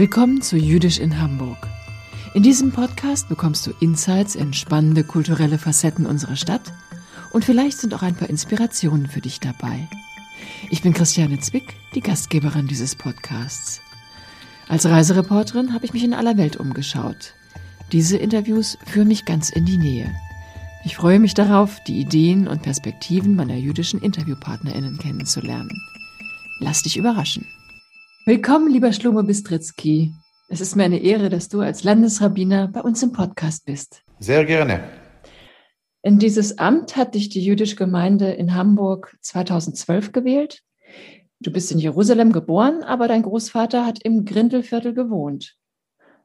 Willkommen zu Jüdisch in Hamburg. In diesem Podcast bekommst du Insights in spannende kulturelle Facetten unserer Stadt und vielleicht sind auch ein paar Inspirationen für dich dabei. Ich bin Christiane Zwick, die Gastgeberin dieses Podcasts. Als Reisereporterin habe ich mich in aller Welt umgeschaut. Diese Interviews führen mich ganz in die Nähe. Ich freue mich darauf, die Ideen und Perspektiven meiner jüdischen Interviewpartnerinnen kennenzulernen. Lass dich überraschen. Willkommen, lieber Schlomo Bistritzky. Es ist mir eine Ehre, dass du als Landesrabbiner bei uns im Podcast bist. Sehr gerne. In dieses Amt hat dich die jüdische Gemeinde in Hamburg 2012 gewählt. Du bist in Jerusalem geboren, aber dein Großvater hat im Grindelviertel gewohnt.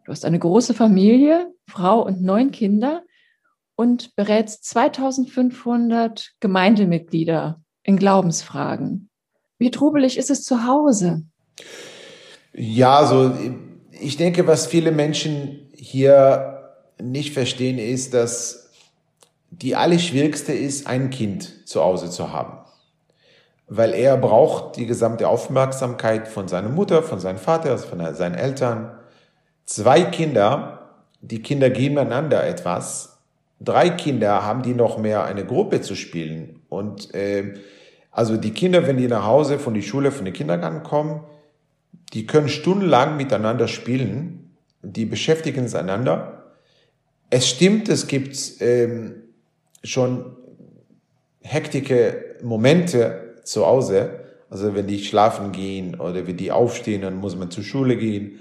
Du hast eine große Familie, Frau und neun Kinder und berätst 2500 Gemeindemitglieder in Glaubensfragen. Wie trubelig ist es zu Hause? Ja, so ich denke, was viele Menschen hier nicht verstehen, ist, dass die allerschwierigste ist, ein Kind zu Hause zu haben. Weil er braucht die gesamte Aufmerksamkeit von seiner Mutter, von seinem Vater, also von seinen Eltern. Zwei Kinder, die Kinder geben einander etwas. Drei Kinder haben die noch mehr eine Gruppe zu spielen. Und äh, also die Kinder, wenn die nach Hause von der Schule, von den Kindergarten kommen, die können stundenlang miteinander spielen, die beschäftigen sich einander. Es stimmt, es gibt ähm, schon hektische Momente zu Hause, also wenn die schlafen gehen oder wenn die aufstehen, dann muss man zur Schule gehen.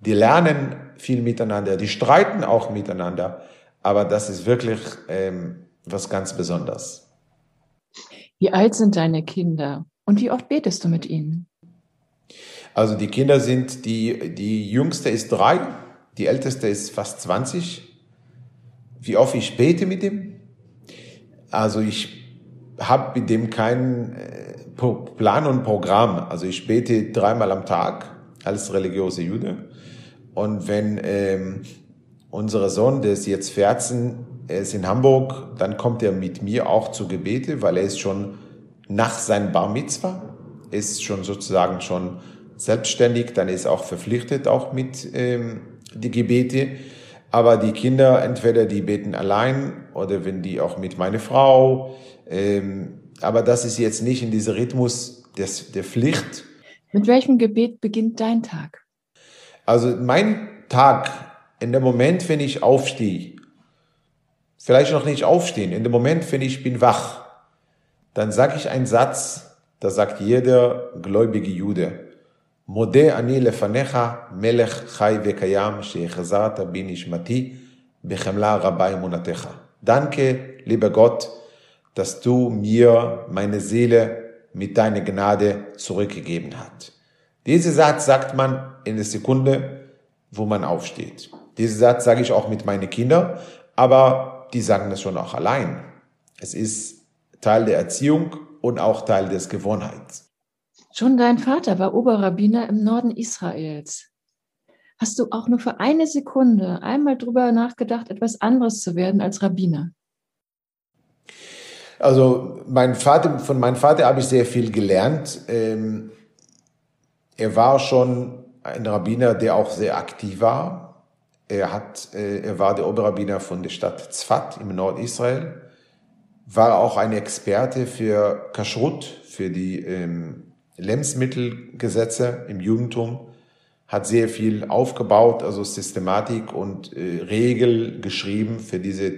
Die lernen viel miteinander, die streiten auch miteinander, aber das ist wirklich ähm, was ganz Besonderes. Wie alt sind deine Kinder und wie oft betest du mit ihnen? Also die Kinder sind, die, die jüngste ist drei, die älteste ist fast 20. Wie oft ich bete mit ihm? Also ich habe mit dem keinen äh, Plan und Programm. Also ich bete dreimal am Tag als religiöse Jude. Und wenn ähm, unser Sohn, der ist jetzt 14, er ist in Hamburg, dann kommt er mit mir auch zu Gebete, weil er ist schon nach seinem Bar Mitzvah, ist schon sozusagen schon selbstständig, dann ist auch verpflichtet auch mit ähm, die Gebete. Aber die Kinder, entweder die beten allein oder wenn die auch mit meiner Frau. Ähm, aber das ist jetzt nicht in diesem Rhythmus des, der Pflicht. Mit welchem Gebet beginnt dein Tag? Also mein Tag, in dem Moment, wenn ich aufstehe, vielleicht noch nicht aufstehen, in dem Moment, wenn ich bin wach, dann sage ich einen Satz, da sagt jeder gläubige Jude. מודה אני לפניך, מלך חי וקיים, שהחזרת בי נשמתי בחמלה רבה אמונתך. Danke, lieber Gott, dass du mir meine Seele mit deiner Gnade zurückgegeben hast. Diesen Satz sagt man in der Sekunde, wo man aufsteht. Diesen Satz sage ich auch mit meinen Kindern, aber die sagen das schon auch allein. Es ist Teil der Erziehung und auch Teil des Gewohnheits. Schon dein Vater war Oberrabbiner im Norden Israels. Hast du auch nur für eine Sekunde einmal drüber nachgedacht, etwas anderes zu werden als Rabbiner? Also mein Vater, von meinem Vater habe ich sehr viel gelernt. Ähm, er war schon ein Rabbiner, der auch sehr aktiv war. Er, hat, äh, er war der Oberrabbiner von der Stadt Zfat im Nordisrael, war auch ein Experte für Kashrut, für die ähm, Lebensmittelgesetze im Judentum, hat sehr viel aufgebaut, also Systematik und äh, Regel geschrieben für dieses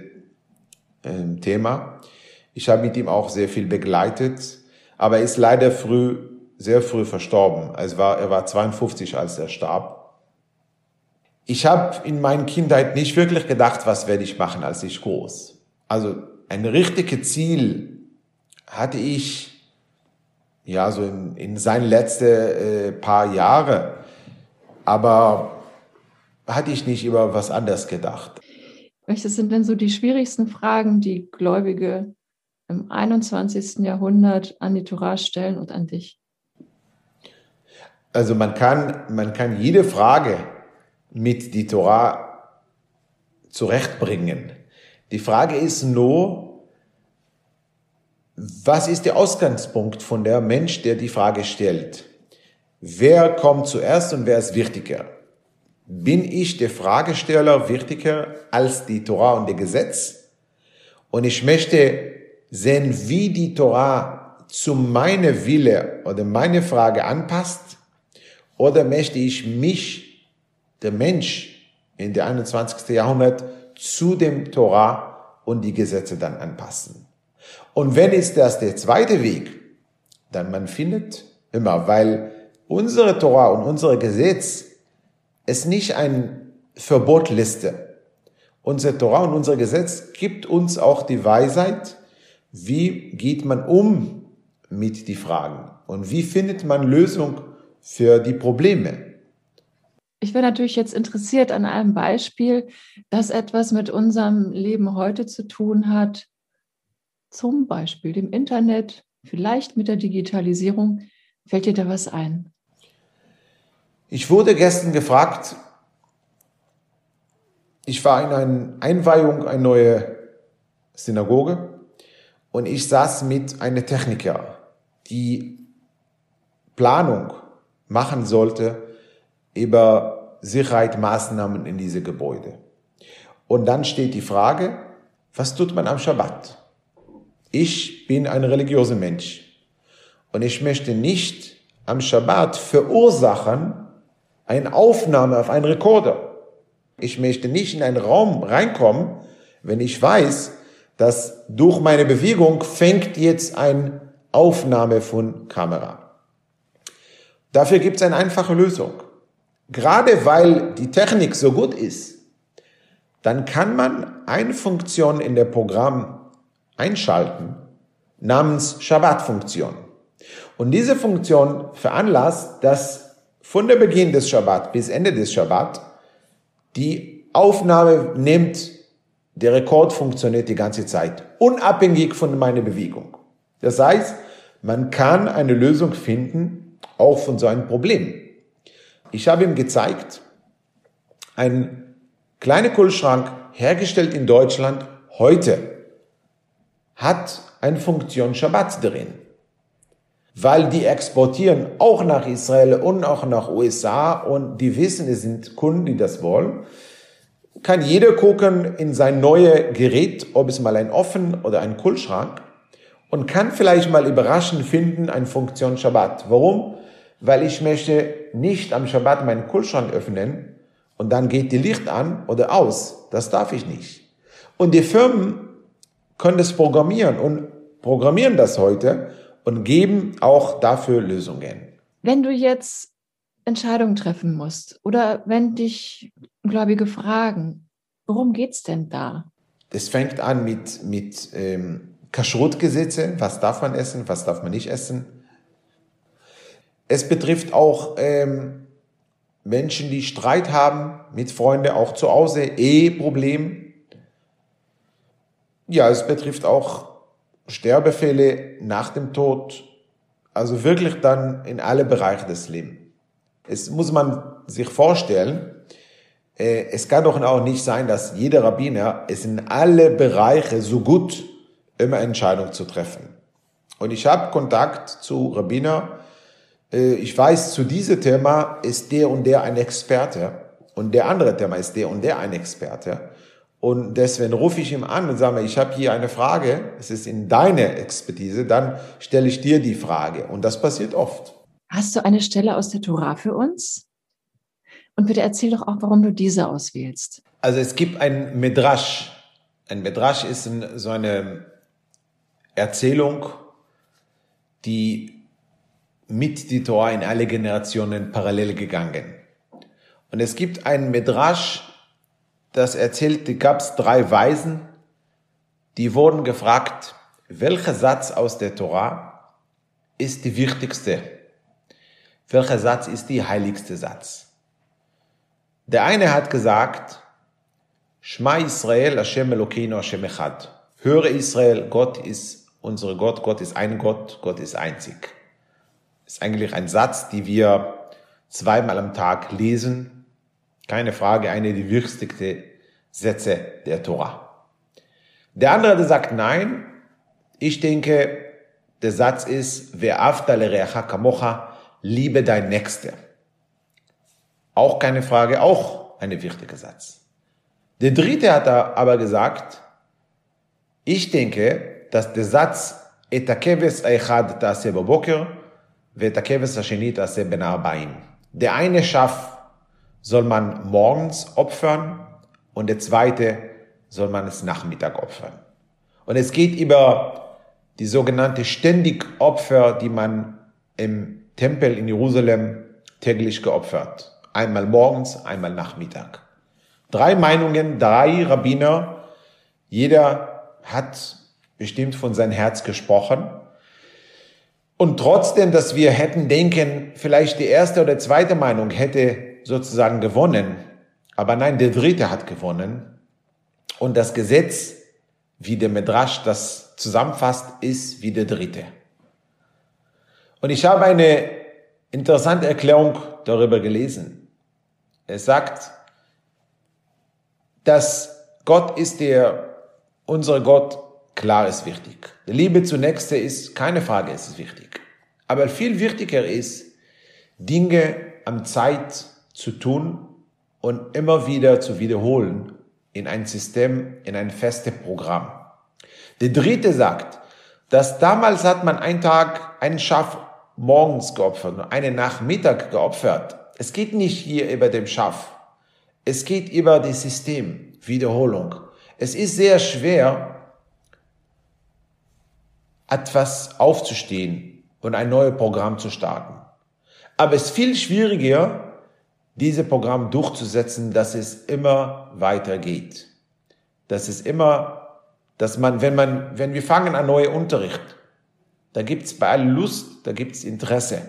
äh, Thema. Ich habe mit ihm auch sehr viel begleitet, aber er ist leider früh, sehr früh verstorben. Es war, er war 52, als er starb. Ich habe in meiner Kindheit nicht wirklich gedacht, was werde ich machen, als ich groß. Also ein richtiges Ziel hatte ich ja, so in, in seinen letzten äh, paar Jahre. Aber hatte ich nicht über was anderes gedacht. Welches sind denn so die schwierigsten Fragen, die Gläubige im 21. Jahrhundert an die Torah stellen und an dich? Also man kann, man kann jede Frage mit die Torah zurechtbringen. Die Frage ist nur, was ist der Ausgangspunkt von der Mensch, der die Frage stellt? Wer kommt zuerst und wer ist wichtiger? bin ich der Fragesteller wichtiger als die Torah und der Gesetz? Und ich möchte sehen, wie die Torah zu meiner Wille oder meine Frage anpasst? Oder möchte ich mich, der Mensch in der 21. Jahrhundert, zu dem Torah und die Gesetze dann anpassen? Und wenn ist das der zweite Weg, dann man findet immer, weil unsere Torah und unser Gesetz ist nicht ein Verbotliste. Unser Torah und unser Gesetz gibt uns auch die Weisheit, wie geht man um mit die Fragen und wie findet man Lösung für die Probleme. Ich wäre natürlich jetzt interessiert an einem Beispiel, das etwas mit unserem Leben heute zu tun hat, zum Beispiel dem Internet, vielleicht mit der Digitalisierung. Fällt dir da was ein? Ich wurde gestern gefragt, ich war in einer Einweihung, eine neue Synagoge, und ich saß mit einer Techniker, die Planung machen sollte über Sicherheitsmaßnahmen in diese Gebäude. Und dann steht die Frage, was tut man am Schabbat? Ich bin ein religiöser Mensch und ich möchte nicht am Schabbat verursachen, eine Aufnahme auf einen Rekorder. Ich möchte nicht in einen Raum reinkommen, wenn ich weiß, dass durch meine Bewegung fängt jetzt eine Aufnahme von Kamera. Dafür gibt es eine einfache Lösung. Gerade weil die Technik so gut ist, dann kann man eine Funktion in der Programm einschalten namens Shabbat-Funktion. Und diese Funktion veranlasst, dass von der Beginn des Schabbat bis Ende des Schabbat, die Aufnahme nimmt, der Rekord funktioniert die ganze Zeit, unabhängig von meiner Bewegung. Das heißt, man kann eine Lösung finden, auch von so einem Problem. Ich habe ihm gezeigt, ein kleiner Kühlschrank, hergestellt in Deutschland, heute, hat eine Funktion Shabbat drin weil die exportieren auch nach Israel und auch nach USA und die wissen, es sind Kunden, die das wollen. Kann jeder gucken in sein neues Gerät, ob es mal ein Offen oder ein Kühlschrank und kann vielleicht mal überraschend finden eine Funktion Shabbat. Warum? Weil ich möchte nicht am Shabbat meinen Kühlschrank öffnen und dann geht die Licht an oder aus. Das darf ich nicht. Und die Firmen können das programmieren und programmieren das heute und geben auch dafür Lösungen. Wenn du jetzt Entscheidungen treffen musst oder wenn dich Gläubige fragen, worum geht es denn da? Es fängt an mit, mit ähm, Kashrut-Gesetze, was darf man essen, was darf man nicht essen. Es betrifft auch ähm, Menschen, die Streit haben mit Freunden, auch zu Hause, Eheproblem. Ja, es betrifft auch Sterbefälle nach dem Tod, also wirklich dann in alle Bereiche des Lebens. Es muss man sich vorstellen, äh, es kann doch auch nicht sein, dass jeder Rabbiner es in alle Bereiche so gut immer Entscheidung zu treffen. Und ich habe Kontakt zu Rabbiner. Äh, ich weiß, zu diesem Thema ist der und der ein Experte und der andere Thema ist der und der ein Experte. Und deswegen rufe ich ihm an und sage, ich habe hier eine Frage, es ist in deiner Expertise, dann stelle ich dir die Frage. Und das passiert oft. Hast du eine Stelle aus der Tora für uns? Und bitte erzähl doch auch, warum du diese auswählst. Also es gibt ein Midrash. Ein Midrash ist so eine Erzählung, die mit die Tora in alle Generationen parallel gegangen. Und es gibt ein Midrash, das erzählte, gab es drei Weisen, die wurden gefragt, welcher Satz aus der Torah ist die wichtigste? Welcher Satz ist die heiligste Satz? Der eine hat gesagt, Shma Israel, Hashem Elokeinu, Hashem Echad. Höre Israel, Gott ist unser Gott, Gott ist ein Gott, Gott ist einzig. Ist eigentlich ein Satz, die wir zweimal am Tag lesen keine Frage, eine der wichtigsten Sätze der Tora. Der andere, der sagt nein, ich denke, der Satz ist, Ve'aftalerecha kamocha, liebe dein Nächster. Auch keine Frage, auch ein wichtiger Satz. Der dritte hat aber gesagt, ich denke, dass der Satz Etakeves Eichad Taseh Boboker, Vetakeves Hasheni Taseh Ben Arbaim. Der eine schafft soll man morgens opfern und der zweite soll man es Nachmittag opfern. Und es geht über die sogenannte Ständigopfer, die man im Tempel in Jerusalem täglich geopfert. Einmal morgens, einmal Nachmittag. Drei Meinungen, drei Rabbiner. Jeder hat bestimmt von sein Herz gesprochen. Und trotzdem, dass wir hätten denken, vielleicht die erste oder zweite Meinung hätte sozusagen gewonnen, aber nein, der dritte hat gewonnen. Und das Gesetz, wie der Medrash das zusammenfasst, ist wie der dritte. Und ich habe eine interessante Erklärung darüber gelesen. Es sagt, dass Gott ist der, unser Gott Klar ist wichtig. Die Liebe zunächst ist, keine Frage, ist wichtig. Aber viel wichtiger ist, Dinge am Zeit zu tun und immer wieder zu wiederholen in ein System, in ein festes Programm. Der dritte sagt, dass damals hat man einen Tag einen Schaf morgens geopfert und einen Nachmittag geopfert. Es geht nicht hier über dem Schaf. Es geht über das System, Wiederholung. Es ist sehr schwer, etwas aufzustehen und ein neues Programm zu starten. Aber es ist viel schwieriger, dieses Programm durchzusetzen, dass es immer weitergeht. Dass es immer, dass man, wenn man, wenn wir fangen an neue Unterricht, da gibt's bei allen Lust, da gibt's Interesse.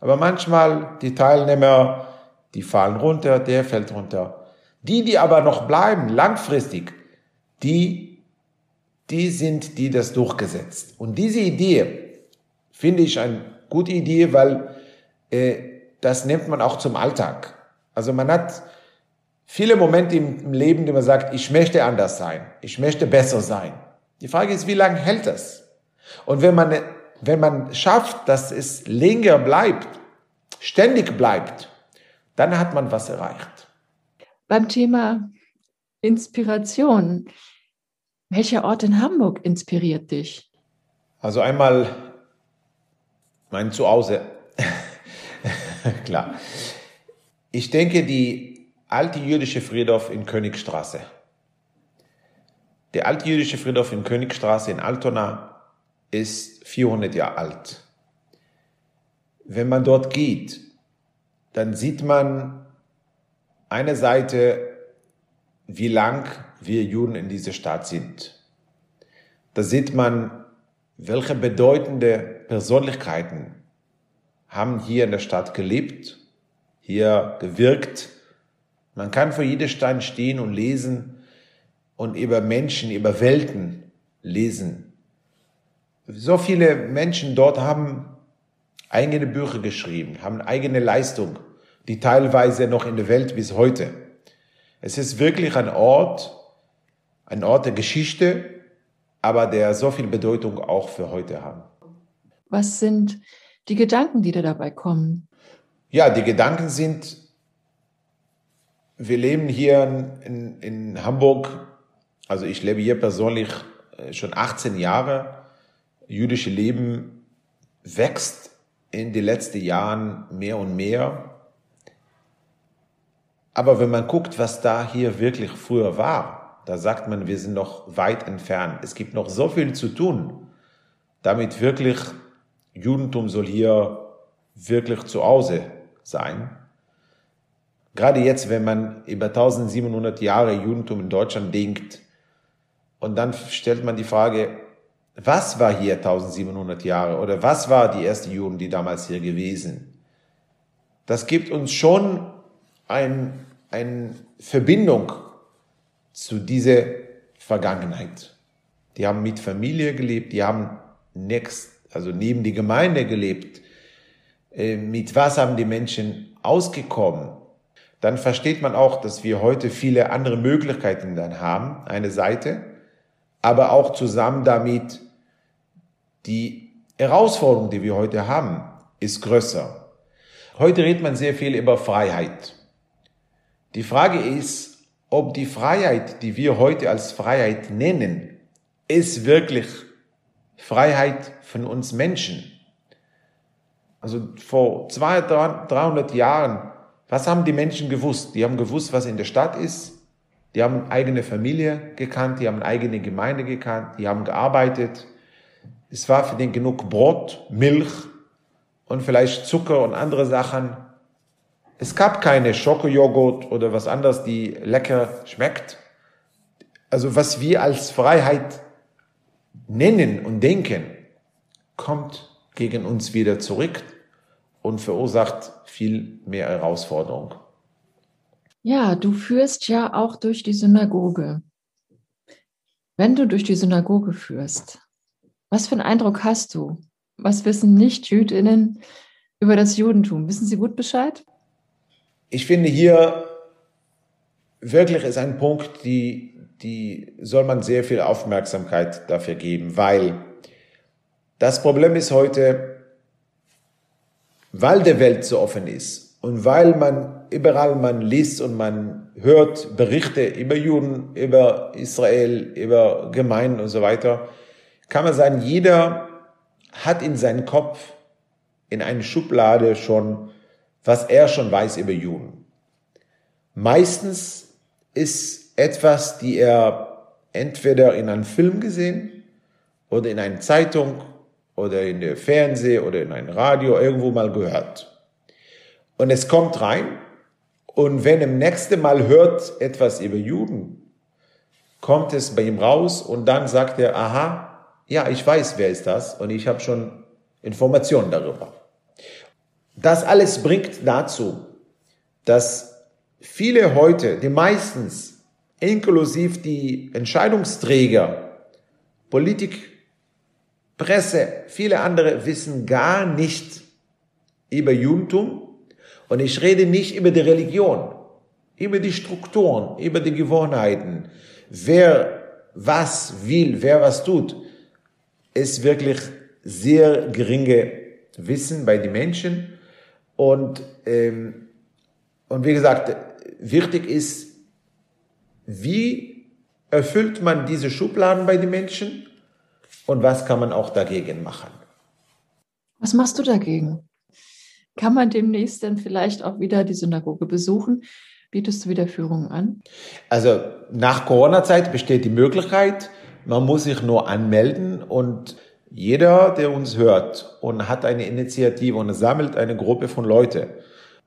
Aber manchmal die Teilnehmer, die fallen runter, der fällt runter. Die, die aber noch bleiben, langfristig, die die sind die das durchgesetzt. Und diese Idee finde ich eine gute Idee, weil äh, das nimmt man auch zum Alltag. Also man hat viele Momente im Leben, die man sagt, ich möchte anders sein, ich möchte besser sein. Die Frage ist, wie lange hält das? Und wenn man, wenn man schafft, dass es länger bleibt, ständig bleibt, dann hat man was erreicht. Beim Thema Inspiration welcher Ort in Hamburg inspiriert dich? Also einmal mein Zuhause. Klar. Ich denke, die alte jüdische Friedhof in Königstraße. Der alte jüdische Friedhof in Königstraße in Altona ist 400 Jahre alt. Wenn man dort geht, dann sieht man eine Seite, wie lang wir Juden in dieser Stadt sind. Da sieht man, welche bedeutende Persönlichkeiten haben hier in der Stadt gelebt, hier gewirkt. Man kann vor jedem Stein stehen und lesen und über Menschen, über Welten lesen. So viele Menschen dort haben eigene Bücher geschrieben, haben eigene Leistung, die teilweise noch in der Welt bis heute. Es ist wirklich ein Ort, ein Ort der Geschichte, aber der so viel Bedeutung auch für heute haben. Was sind die Gedanken, die dir dabei kommen? Ja, die Gedanken sind, wir leben hier in, in Hamburg, also ich lebe hier persönlich äh, schon 18 Jahre. Jüdische Leben wächst in den letzten Jahren mehr und mehr. Aber wenn man guckt, was da hier wirklich früher war, da sagt man, wir sind noch weit entfernt. Es gibt noch so viel zu tun, damit wirklich Judentum soll hier wirklich zu Hause sein. Gerade jetzt, wenn man über 1700 Jahre Judentum in Deutschland denkt, und dann stellt man die Frage, was war hier 1700 Jahre oder was war die erste Juden, die damals hier gewesen? Das gibt uns schon ein, eine Verbindung zu dieser Vergangenheit. Die haben mit Familie gelebt, die haben next, also neben die Gemeinde gelebt. Äh, mit was haben die Menschen ausgekommen? Dann versteht man auch, dass wir heute viele andere Möglichkeiten dann haben, eine Seite, aber auch zusammen damit die Herausforderung, die wir heute haben, ist größer. Heute redet man sehr viel über Freiheit. Die Frage ist, ob die Freiheit, die wir heute als Freiheit nennen, ist wirklich Freiheit von uns Menschen. Also vor 200, 300 Jahren, was haben die Menschen gewusst? Die haben gewusst, was in der Stadt ist. Die haben eigene Familie gekannt, die haben eigene Gemeinde gekannt, die haben gearbeitet. Es war für den genug Brot, Milch und vielleicht Zucker und andere Sachen. Es gab keine Schokojoghurt oder was anderes, die lecker schmeckt. Also was wir als Freiheit nennen und denken, kommt gegen uns wieder zurück und verursacht viel mehr Herausforderung. Ja, du führst ja auch durch die Synagoge. Wenn du durch die Synagoge führst, was für einen Eindruck hast du? Was wissen Nicht-Jüdinnen über das Judentum? Wissen sie gut Bescheid? Ich finde hier wirklich ist ein Punkt, die, die soll man sehr viel Aufmerksamkeit dafür geben, weil das Problem ist heute, weil der Welt so offen ist und weil man überall man liest und man hört Berichte über Juden, über Israel, über Gemeinden und so weiter, kann man sagen, jeder hat in seinem Kopf in eine Schublade schon, was er schon weiß über Juden. Meistens ist etwas, die er entweder in einem Film gesehen oder in einer Zeitung oder in der Fernseh oder in einem Radio irgendwo mal gehört. Und es kommt rein und wenn im nächsten Mal hört etwas über Juden, kommt es bei ihm raus und dann sagt er, aha, ja, ich weiß, wer ist das und ich habe schon Informationen darüber. Das alles bringt dazu, dass viele heute, die meistens, inklusive die Entscheidungsträger, Politik, Presse, viele andere wissen gar nicht über Judentum und ich rede nicht über die Religion, über die Strukturen, über die Gewohnheiten, wer was will, wer was tut, ist wirklich sehr geringe Wissen bei den Menschen. Und, ähm, und wie gesagt, wichtig ist, wie erfüllt man diese Schubladen bei den Menschen und was kann man auch dagegen machen. Was machst du dagegen? Kann man demnächst dann vielleicht auch wieder die Synagoge besuchen? Bietest du wieder Führungen an? Also nach Corona-Zeit besteht die Möglichkeit, man muss sich nur anmelden und jeder, der uns hört und hat eine Initiative und sammelt eine Gruppe von Leuten,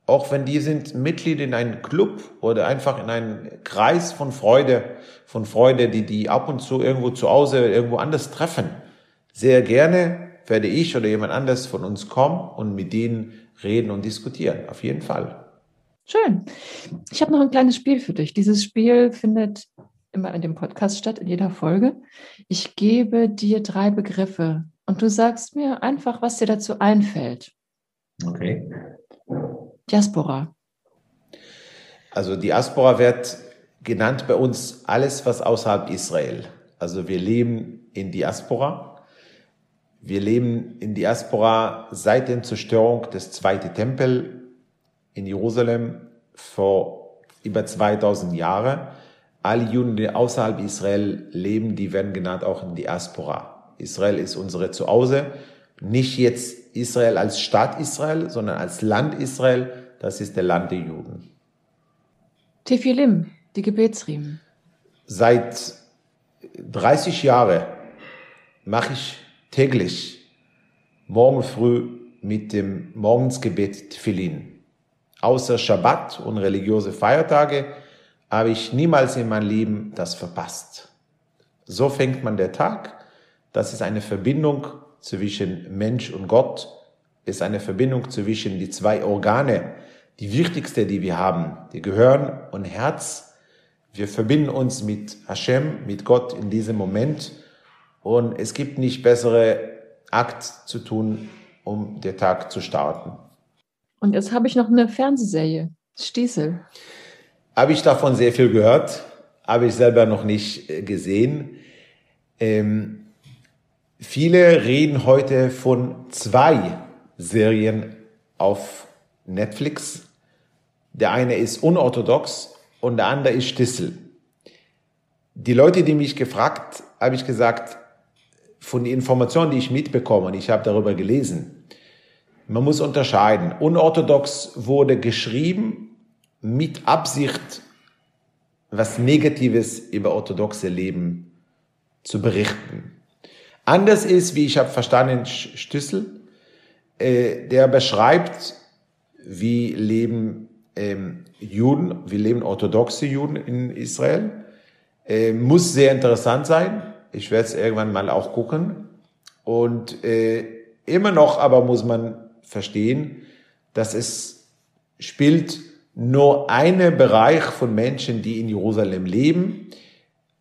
auch wenn die sind Mitglied in einem Club oder einfach in einem Kreis von Freude, von Freude, die die ab und zu irgendwo zu Hause, irgendwo anders treffen, sehr gerne werde ich oder jemand anders von uns kommen und mit denen reden und diskutieren. Auf jeden Fall. Schön. Ich habe noch ein kleines Spiel für dich. Dieses Spiel findet immer in dem Podcast statt, in jeder Folge. Ich gebe dir drei Begriffe und du sagst mir einfach, was dir dazu einfällt. Okay. Diaspora. Also Diaspora wird genannt bei uns alles, was außerhalb Israel. Also wir leben in Diaspora. Wir leben in Diaspora seit der Zerstörung des zweiten Tempel in Jerusalem vor über 2000 Jahren. Alle Juden, die außerhalb Israel leben, die werden genannt auch in Diaspora. Israel ist unsere Zuhause. Nicht jetzt Israel als Staat Israel, sondern als Land Israel. Das ist der Land der Juden. Tephilim, die Gebetsriemen. Seit 30 Jahren mache ich täglich morgen früh mit dem Morgensgebet Tfilin. Außer Schabbat und religiöse Feiertage habe ich niemals in meinem Leben das verpasst. So fängt man der Tag. Das ist eine Verbindung zwischen Mensch und Gott, ist eine Verbindung zwischen die zwei Organe, die wichtigste, die wir haben, die Gehirn und Herz. Wir verbinden uns mit Hashem, mit Gott in diesem Moment und es gibt nicht bessere Akt zu tun, um den Tag zu starten. Und jetzt habe ich noch eine Fernsehserie, Stiesel. Habe ich davon sehr viel gehört, habe ich selber noch nicht gesehen. Ähm, viele reden heute von zwei Serien auf Netflix. Der eine ist unorthodox und der andere ist Stissel. Die Leute, die mich gefragt, habe ich gesagt, von den Informationen, die ich mitbekomme, und ich habe darüber gelesen, man muss unterscheiden. Unorthodox wurde geschrieben mit Absicht, was Negatives über orthodoxe Leben zu berichten. Anders ist, wie ich habe verstanden, Stüssel, äh, der beschreibt, wie leben ähm, Juden, wie leben orthodoxe Juden in Israel. Äh, muss sehr interessant sein. Ich werde es irgendwann mal auch gucken. Und äh, immer noch aber muss man verstehen, dass es spielt nur einen Bereich von Menschen, die in Jerusalem leben.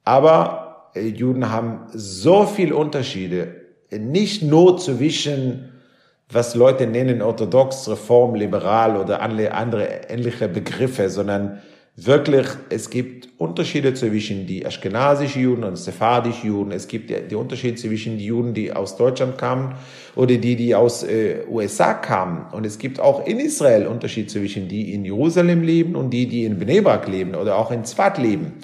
Aber Juden haben so viel Unterschiede, nicht nur zwischen was Leute nennen orthodox, reform, liberal oder andere ähnliche Begriffe, sondern wirklich, es gibt Unterschiede zwischen die aschkenasischen Juden und sephardischen Juden. Es gibt die Unterschiede zwischen die Juden, die aus Deutschland kamen oder die, die aus äh, USA kamen. Und es gibt auch in Israel Unterschiede zwischen die in Jerusalem leben und die, die in Bnebrak leben oder auch in Zvat leben.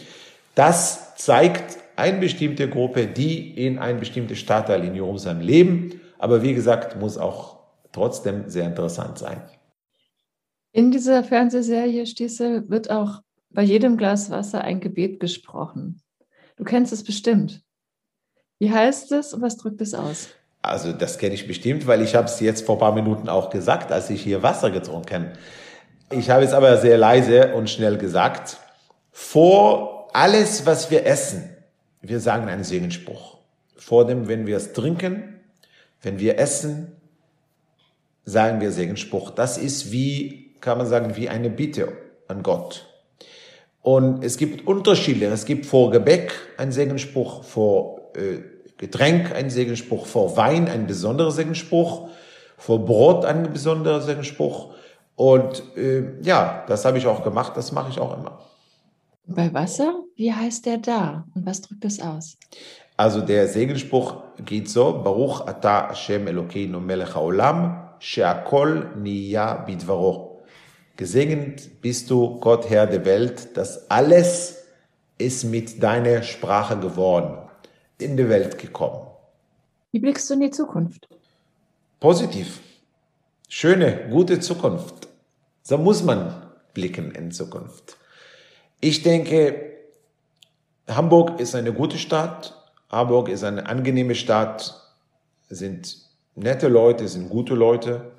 Das zeigt eine bestimmte Gruppe, die in ein bestimmtes Stadtteil in Jerusalem leben. Aber wie gesagt, muss auch trotzdem sehr interessant sein. In dieser Fernsehserie Stiesel wird auch bei jedem Glas Wasser ein Gebet gesprochen. Du kennst es bestimmt. Wie heißt es und was drückt es aus? Also das kenne ich bestimmt, weil ich habe es jetzt vor ein paar Minuten auch gesagt, als ich hier Wasser getrunken habe. Ich habe es aber sehr leise und schnell gesagt. Vor alles, was wir essen, wir sagen einen Segensspruch. Vor dem, wenn wir es trinken, wenn wir essen, sagen wir Segensspruch. Das ist wie, kann man sagen, wie eine Bitte an Gott. Und es gibt Unterschiede. Es gibt vor Gebäck einen Segensspruch, vor äh, Getränk einen Segensspruch, vor Wein einen besonderen Segensspruch, vor Brot einen besonderen Segensspruch. Und äh, ja, das habe ich auch gemacht, das mache ich auch immer. Bei Wasser, wie heißt der da und was drückt das aus? Also der Segensspruch geht so, Baruch ata Hashem Elokeinu melech haolam, she'akol niya bidvaro. Gesegnet bist du, Gott Herr der Welt, dass alles ist mit deiner Sprache geworden, in die Welt gekommen. Wie blickst du in die Zukunft? Positiv. Schöne, gute Zukunft. So muss man blicken in Zukunft. Ich denke, Hamburg ist eine gute Stadt. Hamburg ist eine angenehme Stadt. Es sind nette Leute, es sind gute Leute.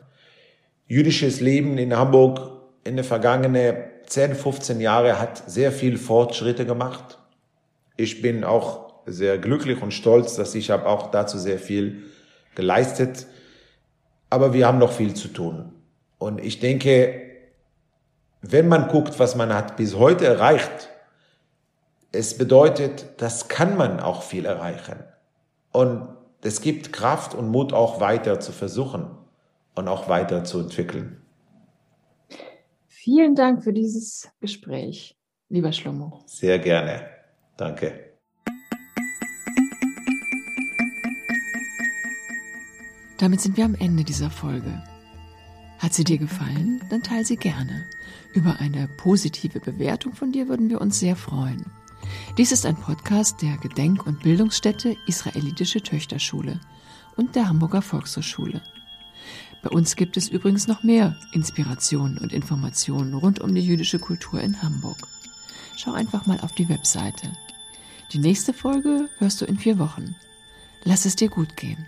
Jüdisches Leben in Hamburg in den vergangenen 10, 15 Jahren hat sehr viel Fortschritte gemacht. Ich bin auch sehr glücklich und stolz, dass ich habe auch dazu sehr viel geleistet. Aber wir haben noch viel zu tun. Und ich denke, wenn man guckt, was man hat bis heute erreicht, es bedeutet, das kann man auch viel erreichen. Und es gibt Kraft und Mut auch weiter zu versuchen und auch weiter zu entwickeln. Vielen Dank für dieses Gespräch, lieber Schlomo. Sehr gerne. Danke. Damit sind wir am Ende dieser Folge. Hat sie dir gefallen? Dann teile sie gerne. Über eine positive Bewertung von dir würden wir uns sehr freuen. Dies ist ein Podcast der Gedenk- und Bildungsstätte Israelitische Töchterschule und der Hamburger Volkshochschule. Bei uns gibt es übrigens noch mehr Inspirationen und Informationen rund um die jüdische Kultur in Hamburg. Schau einfach mal auf die Webseite. Die nächste Folge hörst du in vier Wochen. Lass es dir gut gehen.